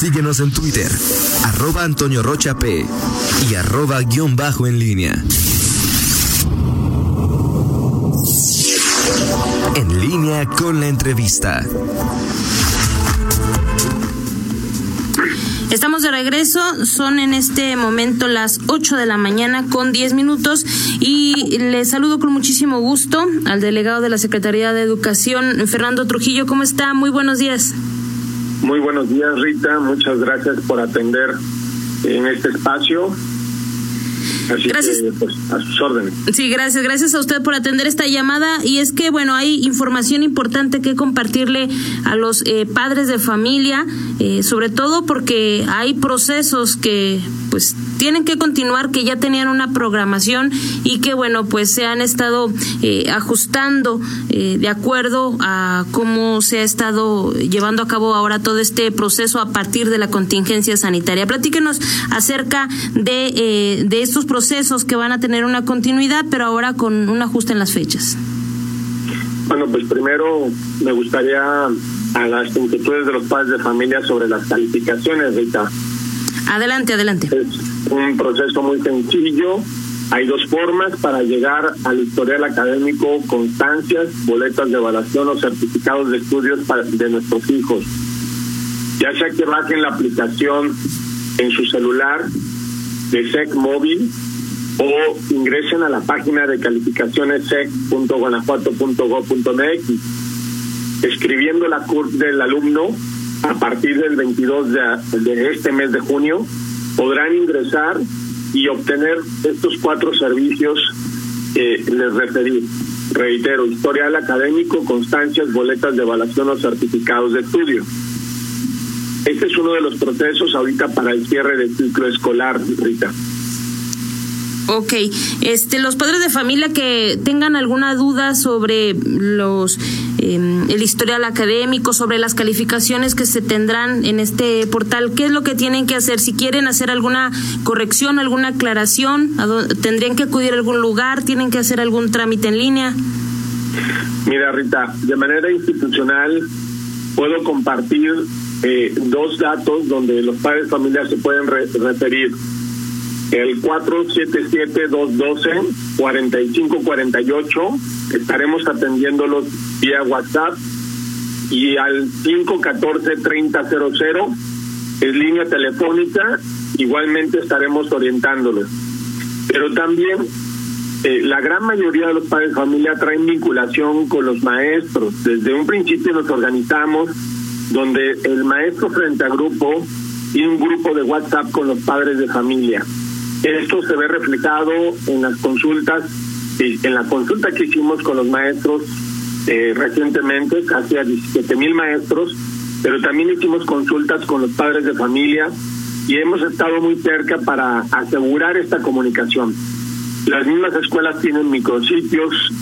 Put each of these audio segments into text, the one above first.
Síguenos en Twitter, arroba Antonio Rocha P y arroba guion bajo en línea. En línea con la entrevista. Estamos de regreso, son en este momento las 8 de la mañana con 10 minutos y les saludo con muchísimo gusto al delegado de la Secretaría de Educación, Fernando Trujillo. ¿Cómo está? Muy buenos días. Muy buenos días, Rita. Muchas gracias por atender en este espacio gracias. pues, a sus órdenes. Sí, gracias. Gracias a usted por atender esta llamada. Y es que, bueno, hay información importante que compartirle a los eh, padres de familia, eh, sobre todo porque hay procesos que, pues, tienen que continuar, que ya tenían una programación y que, bueno, pues se han estado eh, ajustando de acuerdo a cómo se ha estado llevando a cabo ahora todo este proceso a partir de la contingencia sanitaria. Platíquenos acerca de, de estos procesos procesos que van a tener una continuidad, pero ahora con un ajuste en las fechas? Bueno, pues primero me gustaría a las inquietudes de los padres de familia sobre las calificaciones, Rita. Adelante, adelante. Es un proceso muy sencillo. Hay dos formas para llegar al historial académico, constancias, boletas de evaluación o certificados de estudios de nuestros hijos. Ya sea que bajen la aplicación en su celular de SEC móvil o ingresen a la página de calificaciones sec.guanajuato.gov.mx escribiendo la CURP del alumno a partir del 22 de, de este mes de junio podrán ingresar y obtener estos cuatro servicios que les referí. Reitero, historial académico, constancias, boletas de evaluación o certificados de estudio. Este es uno de los procesos ahorita para el cierre del ciclo escolar, Rita. Ok, este, los padres de familia que tengan alguna duda sobre los em, el historial académico, sobre las calificaciones que se tendrán en este portal, ¿qué es lo que tienen que hacer? Si quieren hacer alguna corrección, alguna aclaración, ¿tendrían que acudir a algún lugar? ¿Tienen que hacer algún trámite en línea? Mira, Rita, de manera institucional puedo compartir eh, dos datos donde los padres de familia se pueden referir el 477-212-4548. Estaremos atendiéndolos vía WhatsApp y al 514-3000 es línea telefónica. Igualmente estaremos orientándolos. Pero también eh, la gran mayoría de los padres de familia traen vinculación con los maestros. Desde un principio nos organizamos donde el maestro frente a grupo y un grupo de WhatsApp con los padres de familia. Esto se ve reflejado en las consultas, en la consulta que hicimos con los maestros eh, recientemente, casi a 17 mil maestros, pero también hicimos consultas con los padres de familia y hemos estado muy cerca para asegurar esta comunicación. Las mismas escuelas tienen micrositios,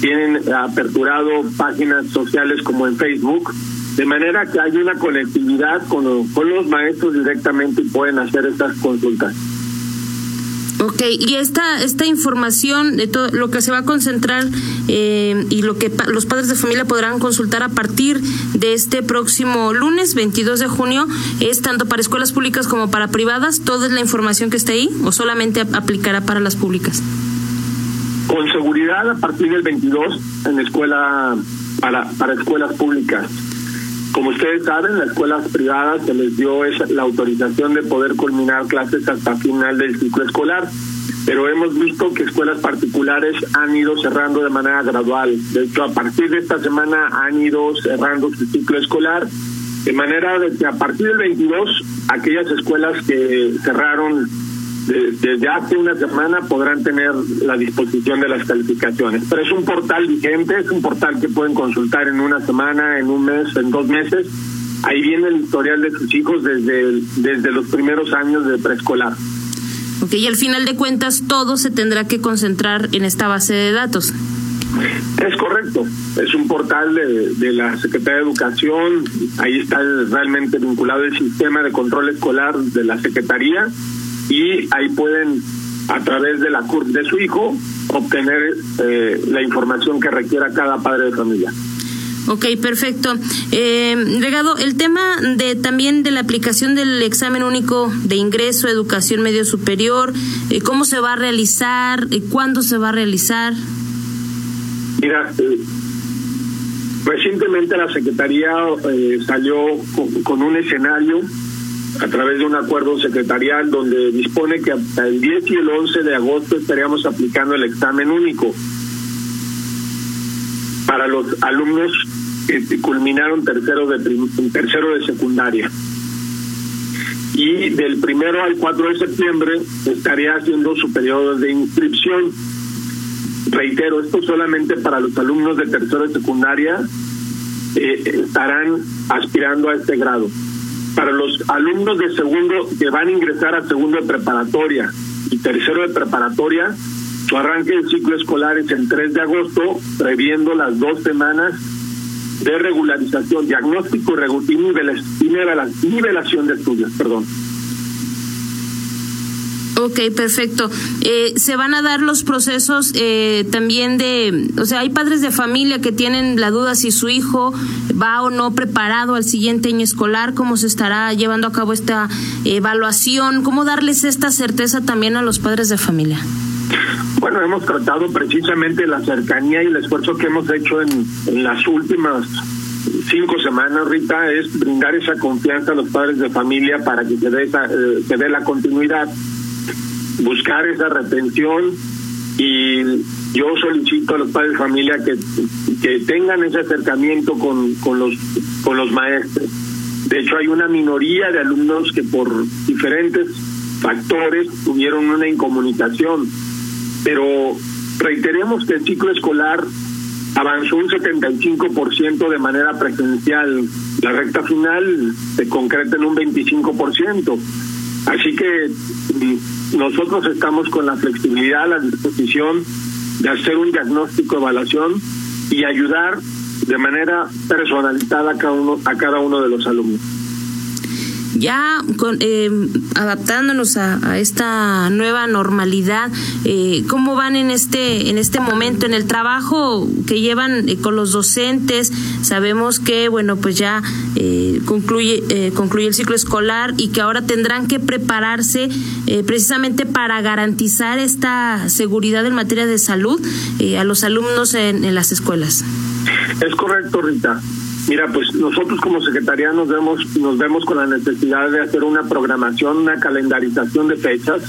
tienen aperturado páginas sociales como en Facebook, de manera que hay una conectividad con, con los maestros directamente y pueden hacer estas consultas. Ok, y esta, esta información de todo lo que se va a concentrar eh, y lo que los padres de familia podrán consultar a partir de este próximo lunes 22 de junio es tanto para escuelas públicas como para privadas, toda la información que está ahí o solamente aplicará para las públicas. Con seguridad a partir del 22 en escuela para, para escuelas públicas. Como ustedes saben, las escuelas privadas se les dio esa, la autorización de poder culminar clases hasta final del ciclo escolar, pero hemos visto que escuelas particulares han ido cerrando de manera gradual. De hecho, a partir de esta semana han ido cerrando su ciclo escolar, de manera de que a partir del 22, aquellas escuelas que cerraron desde hace una semana podrán tener la disposición de las calificaciones. Pero es un portal vigente, es un portal que pueden consultar en una semana, en un mes, en dos meses. Ahí viene el historial de sus hijos desde, desde los primeros años de preescolar. Ok, y al final de cuentas todo se tendrá que concentrar en esta base de datos. Es correcto, es un portal de, de la Secretaría de Educación, ahí está realmente vinculado el sistema de control escolar de la Secretaría y ahí pueden, a través de la CURP de su hijo, obtener eh, la información que requiera cada padre de familia. Ok, perfecto. Eh, Regado, el tema de también de la aplicación del examen único de ingreso, educación medio superior, eh, ¿cómo se va a realizar? Eh, ¿Cuándo se va a realizar? Mira, eh, recientemente la Secretaría eh, salió con, con un escenario a través de un acuerdo secretarial donde dispone que hasta el 10 y el 11 de agosto estaríamos aplicando el examen único para los alumnos que culminaron tercero de tercero de secundaria. Y del primero al 4 de septiembre estaría haciendo su periodo de inscripción. Reitero, esto solamente para los alumnos de tercero de secundaria eh, estarán aspirando a este grado. Para los alumnos de segundo que van a ingresar a segundo de preparatoria y tercero de preparatoria, su arranque del ciclo escolar es el 3 de agosto, previendo las dos semanas de regularización, diagnóstico y nivelación de estudios. Perdón. Ok, perfecto. Eh, se van a dar los procesos eh, también de, o sea, hay padres de familia que tienen la duda si su hijo va o no preparado al siguiente año escolar, cómo se estará llevando a cabo esta evaluación, cómo darles esta certeza también a los padres de familia. Bueno, hemos tratado precisamente la cercanía y el esfuerzo que hemos hecho en, las últimas cinco semanas, Rita, es brindar esa confianza a los padres de familia para que se dé, esa, eh, se dé la continuidad, buscar esa retención y yo solicito a los padres de familia que, que tengan ese acercamiento con, con, los, con los maestros. De hecho, hay una minoría de alumnos que por diferentes factores tuvieron una incomunicación pero reiteremos que el ciclo escolar avanzó un 75% de manera presencial. La recta final se concreta en un 25%. Así que mm, nosotros estamos con la flexibilidad, la disposición de hacer un diagnóstico, evaluación y ayudar de manera personalizada a cada uno, a cada uno de los alumnos. Ya con, eh, adaptándonos a, a, esta nueva normalidad, eh, ¿cómo van en este en este momento en el trabajo que llevan eh, con los docentes? Sabemos que bueno pues ya eh, concluye eh, concluye el ciclo escolar y que ahora tendrán que prepararse precisamente para garantizar esta seguridad en materia de salud a los alumnos en las escuelas. Es correcto, Rita. Mira, pues nosotros como Secretaría nos vemos, nos vemos con la necesidad de hacer una programación, una calendarización de fechas,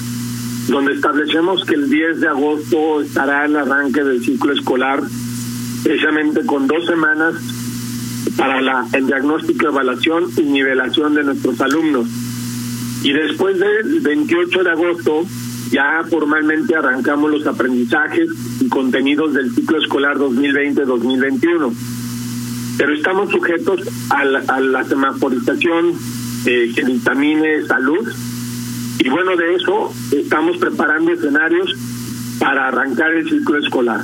donde establecemos que el 10 de agosto estará el arranque del ciclo escolar, precisamente con dos semanas para la, el diagnóstico, evaluación y nivelación de nuestros alumnos. Y después del 28 de agosto ya formalmente arrancamos los aprendizajes y contenidos del ciclo escolar 2020-2021 pero estamos sujetos a la, a semaforización eh, que dictamine salud. Y bueno de eso estamos preparando escenarios para arrancar el ciclo escolar.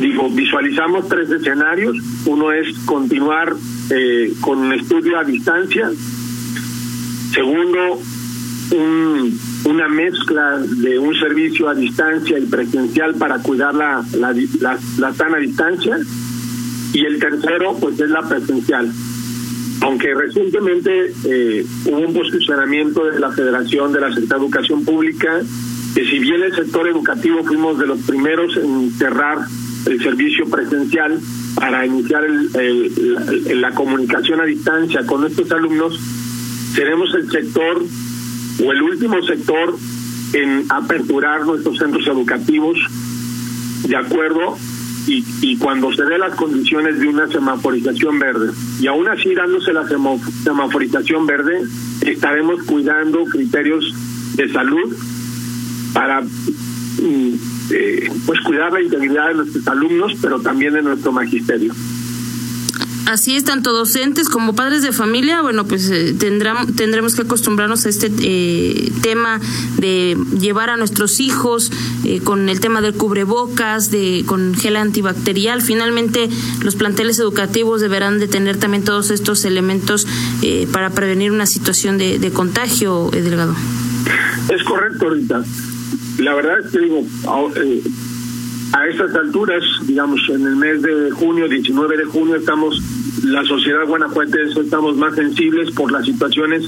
Digo visualizamos tres escenarios. Uno es continuar eh, con un estudio a distancia. Segundo un, una mezcla de un servicio a distancia y presencial para cuidar la, la, la, la sana distancia y el tercero pues es la presencial. Aunque recientemente eh, hubo un posicionamiento de la Federación de la Secretaría de Educación Pública que si bien el sector educativo fuimos de los primeros en cerrar el servicio presencial para iniciar el, la, la comunicación a distancia con estos alumnos seremos el sector o el último sector en aperturar nuestros centros educativos de acuerdo y, y, cuando se dé las condiciones de una semaforización verde. Y aún así, dándose la semaforización verde, estaremos cuidando criterios de salud para eh, pues cuidar la integridad de nuestros alumnos, pero también de nuestro magisterio. Así es, tanto docentes como padres de familia, bueno, pues eh, tendremos que acostumbrarnos a este eh, tema de llevar a nuestros hijos eh, con el tema del cubrebocas, de con gel antibacterial. Finalmente, los planteles educativos deberán de tener también todos estos elementos eh, para prevenir una situación de, de contagio, Delgado. Es correcto, Rita. La verdad es que digo, a estas alturas, digamos, en el mes de junio, 19 de junio, estamos, la sociedad guanajuatense estamos más sensibles por las situaciones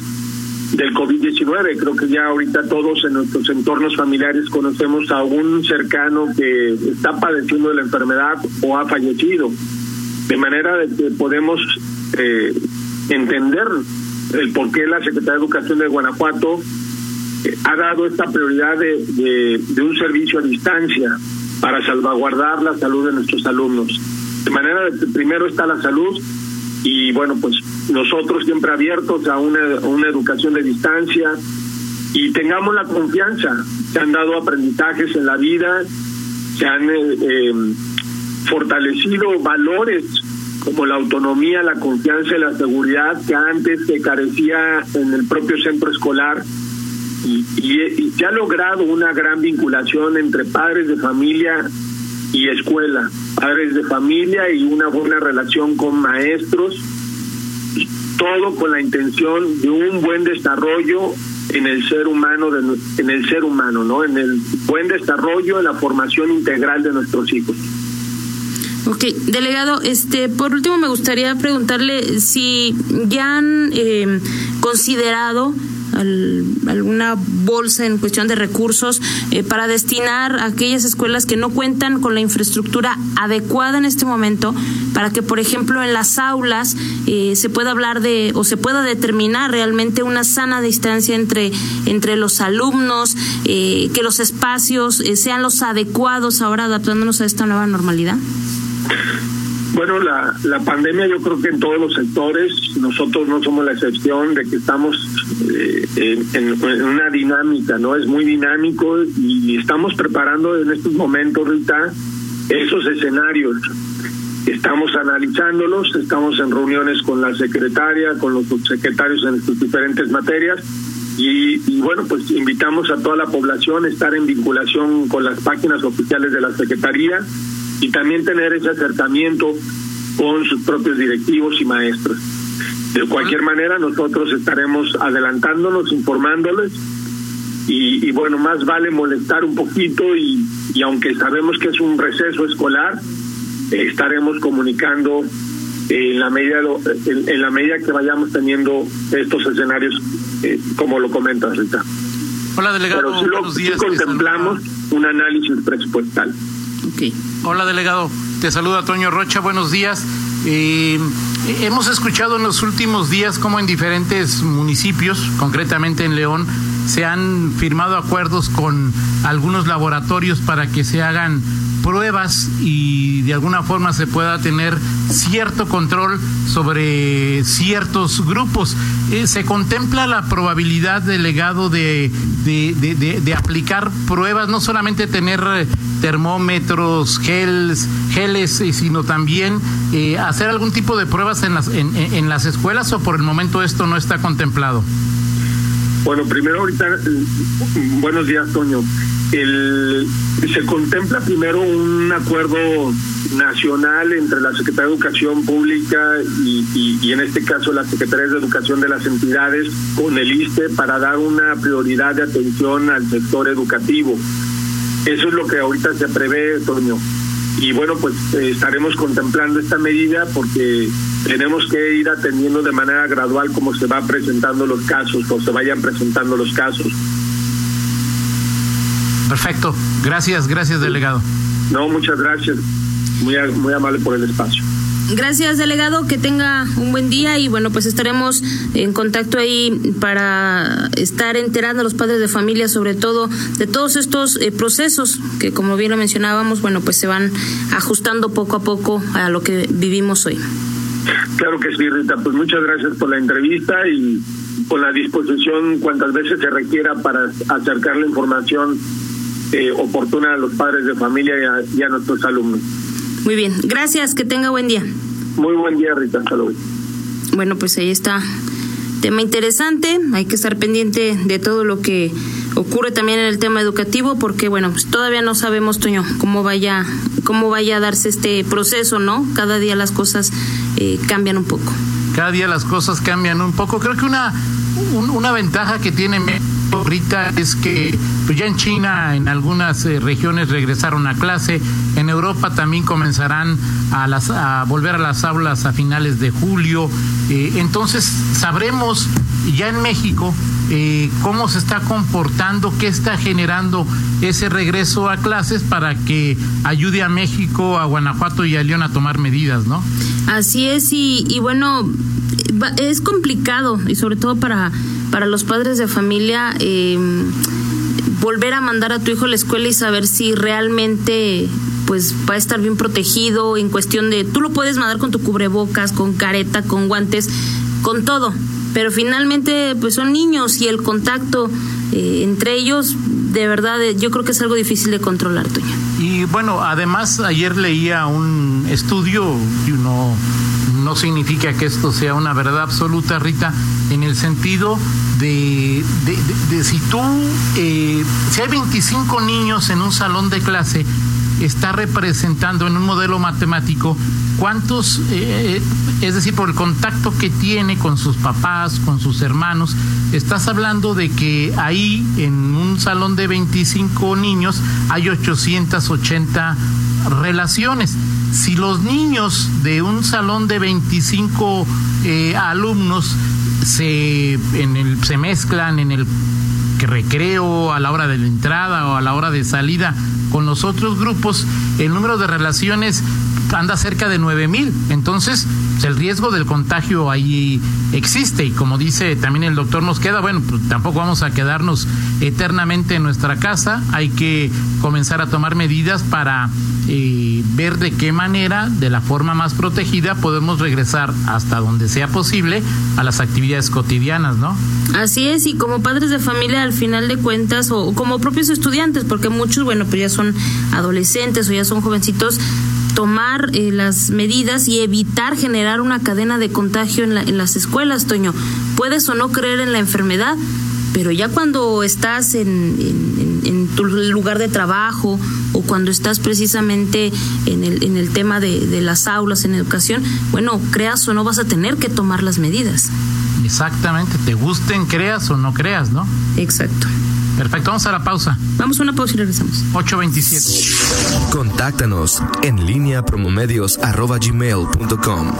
del COVID-19. Creo que ya ahorita todos en nuestros entornos familiares conocemos a un cercano que está padeciendo de la enfermedad o ha fallecido. De manera de que podemos eh, entender el por qué la Secretaría de Educación de Guanajuato eh, ha dado esta prioridad de, de un servicio a distancia para salvaguardar la salud de nuestros alumnos. De manera primero está la salud y bueno, pues nosotros siempre abiertos a una, una educación de distancia y tengamos la confianza. Se han dado aprendizajes en la vida, se han eh, eh, fortalecido valores como la autonomía, la confianza y la seguridad que antes se carecía en el propio centro escolar y, y, y ha logrado una gran vinculación entre padres de familia y escuela, padres de familia y una buena relación con maestros, todo con la intención de un buen desarrollo en el ser humano de, en el ser humano, ¿no? En el buen desarrollo, en la formación integral de nuestros hijos. Ok, delegado, este, por último me gustaría preguntarle si ya han eh, considerado al, alguna bolsa en cuestión de recursos eh, para destinar a aquellas escuelas que no cuentan con la infraestructura adecuada en este momento para que, por ejemplo, en las aulas eh, se pueda hablar de o se pueda determinar realmente una sana distancia entre, entre los alumnos, eh, que los espacios eh, sean los adecuados ahora adaptándonos a esta nueva normalidad? Bueno, la, la pandemia yo creo que en todos los sectores, nosotros no somos la excepción de que estamos eh, en, una dinámica, ¿no? Es muy dinámico y estamos preparando en estos momentos, Rita, esos escenarios. Estamos analizándolos, estamos en reuniones con la secretaria, con los subsecretarios en sus diferentes materias y, bueno, pues invitamos a toda la población a estar en vinculación con las páginas oficiales de la Secretaría y también tener ese acercamiento con sus propios directivos y maestros. De cualquier manera, nosotros estaremos adelantándonos, informándoles y, y bueno, más vale molestar un poquito y, y aunque sabemos que es un receso escolar, eh, estaremos comunicando en la medida en, en, la medida que vayamos teniendo estos escenarios eh, como lo comentas Rita. Hola delegado, Pero si lo, buenos días. si contemplamos un análisis presupuestal. Hola delegado, te saluda Toño Rocha, buenos días. Eh, hemos escuchado en los últimos días cómo en diferentes municipios, concretamente en León, se han firmado acuerdos con algunos laboratorios para que se hagan pruebas y de alguna forma se pueda tener cierto control sobre ciertos grupos. Eh, ¿Se contempla la probabilidad, delegado, de, de, de, de, aplicar pruebas, no solamente tener termómetros, geles, geles sino también eh, hacer algún tipo de pruebas en las, en, en las escuelas o por el momento esto no está contemplado? Bueno, primero ahorita, buenos días, Toño. El, se contempla primero un acuerdo nacional entre la Secretaría de Educación Pública y, y, y, en este caso la Secretaría de Educación de las entidades con el ISTE para dar una prioridad de atención al sector educativo. Eso es lo que ahorita se prevé, Toño. Y bueno, pues eh, estaremos contemplando esta medida porque tenemos que ir atendiendo de manera gradual cómo se va presentando los casos o se vayan presentando los casos. Perfecto. Gracias, gracias, delegado. No, muchas gracias. Muy, muy amable por el espacio. Gracias, delegado. Que tenga un buen día y bueno, pues estaremos en contacto ahí para estar enterando a los padres de familia, sobre todo de todos estos eh, procesos que, como bien lo mencionábamos, bueno, pues se van ajustando poco a poco a lo que vivimos hoy. Claro que sí, Rita. Pues muchas gracias por la entrevista y por la disposición cuantas veces se requiera para acercar la información eh, oportuna a los padres de familia y a, y a nuestros alumnos. Muy bien, gracias, que tenga buen día. Muy buen día, Rita, hasta luego. Bueno, pues ahí está. Tema interesante, hay que estar pendiente de todo lo que ocurre también en el tema educativo, porque bueno, pues todavía no sabemos, Toño, cómo vaya, cómo vaya a darse este proceso, ¿no? Cada día las cosas eh, cambian un poco. Cada día las cosas cambian un poco. Creo que una, un, una ventaja que tiene ahorita es que pues ya en China en algunas eh, regiones regresaron a clase, Europa también comenzarán a, las, a volver a las aulas a finales de julio. Eh, entonces sabremos ya en México eh, cómo se está comportando, qué está generando ese regreso a clases para que ayude a México, a Guanajuato y a León a tomar medidas, ¿no? Así es, y, y bueno, es complicado, y sobre todo para, para los padres de familia, eh, volver a mandar a tu hijo a la escuela y saber si realmente pues va a estar bien protegido en cuestión de tú lo puedes mandar con tu cubrebocas, con careta, con guantes, con todo, pero finalmente pues son niños y el contacto eh, entre ellos de verdad eh, yo creo que es algo difícil de controlar, Toño. Y bueno, además ayer leía un estudio, no, no significa que esto sea una verdad absoluta, Rita, en el sentido de, de, si tú, eh, si hay 25 niños en un salón de clase, está representando en un modelo matemático cuántos, eh, es decir, por el contacto que tiene con sus papás, con sus hermanos, estás hablando de que ahí en un salón de 25 niños hay 880 relaciones. Si los niños de un salón de 25 eh, alumnos se, en el, se mezclan en el recreo, a la hora de la entrada o a la hora de salida con los otros grupos, el número de relaciones anda cerca de nueve mil. Entonces, el riesgo del contagio ahí existe. Y como dice también el doctor nos queda, bueno, pues tampoco vamos a quedarnos eternamente en nuestra casa. Hay que comenzar a tomar medidas para eh, ver de qué manera, de la forma más protegida, podemos regresar hasta donde sea posible a las actividades cotidianas, ¿no? Así es, y como padres de familia, al final de cuentas, o como propios estudiantes, porque muchos, bueno, pues ya son adolescentes o ya son jovencitos, tomar eh, las medidas y evitar generar una cadena de contagio en, en las escuelas, Toño. Puedes o no creer en la enfermedad, pero ya cuando estás en, en, tu lugar de trabajo o cuando estás precisamente en el, en el tema de, de, las aulas, en educación, bueno, creas o no vas a tener que tomar las medidas. Exactamente, te gusten, creas o no creas, ¿no? Exacto. Perfecto, vamos a la pausa. Vamos a una pausa y regresamos. 827. Contáctanos en línea promomedios.com.